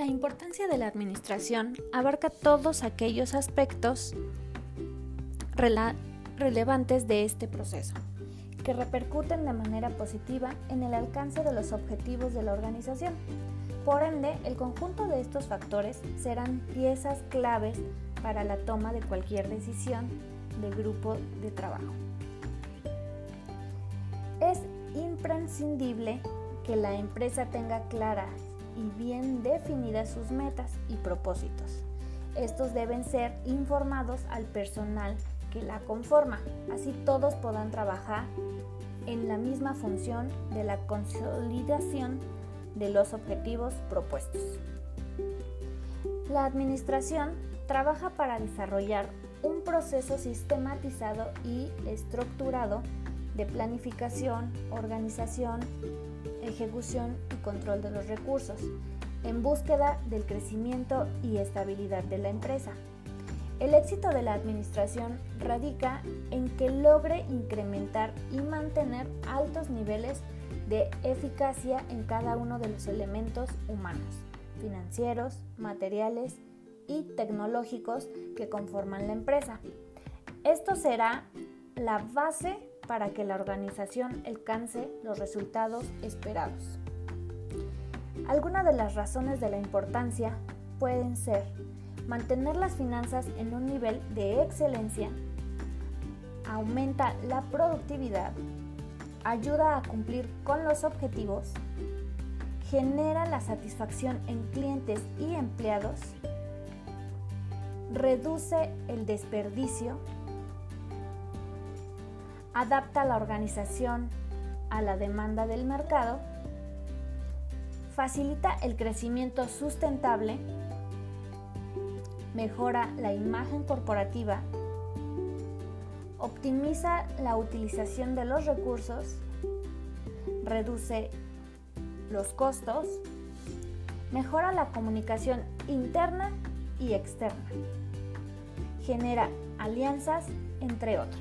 importancia de la administración abarca todos aquellos aspectos relevantes de este proceso, que repercuten de manera positiva en el alcance de los objetivos de la organización. Por ende, el conjunto de estos factores serán piezas claves para la toma de cualquier decisión de grupo de trabajo. Es imprescindible que la empresa tenga claras y bien definidas sus metas y propósitos. Estos deben ser informados al personal que la conforma, así todos puedan trabajar en la misma función de la consolidación de los objetivos propuestos. La administración trabaja para desarrollar un proceso sistematizado y estructurado de planificación, organización, ejecución y control de los recursos, en búsqueda del crecimiento y estabilidad de la empresa. El éxito de la administración radica en que logre incrementar y mantener altos niveles de eficacia en cada uno de los elementos humanos, financieros, materiales y tecnológicos que conforman la empresa. Esto será la base para que la organización alcance los resultados esperados. Algunas de las razones de la importancia pueden ser mantener las finanzas en un nivel de excelencia, aumenta la productividad, ayuda a cumplir con los objetivos, genera la satisfacción en clientes y empleados, reduce el desperdicio, adapta la organización a la demanda del mercado, facilita el crecimiento sustentable, mejora la imagen corporativa, optimiza la utilización de los recursos, reduce los costos, mejora la comunicación interna y externa, genera alianzas, entre otros.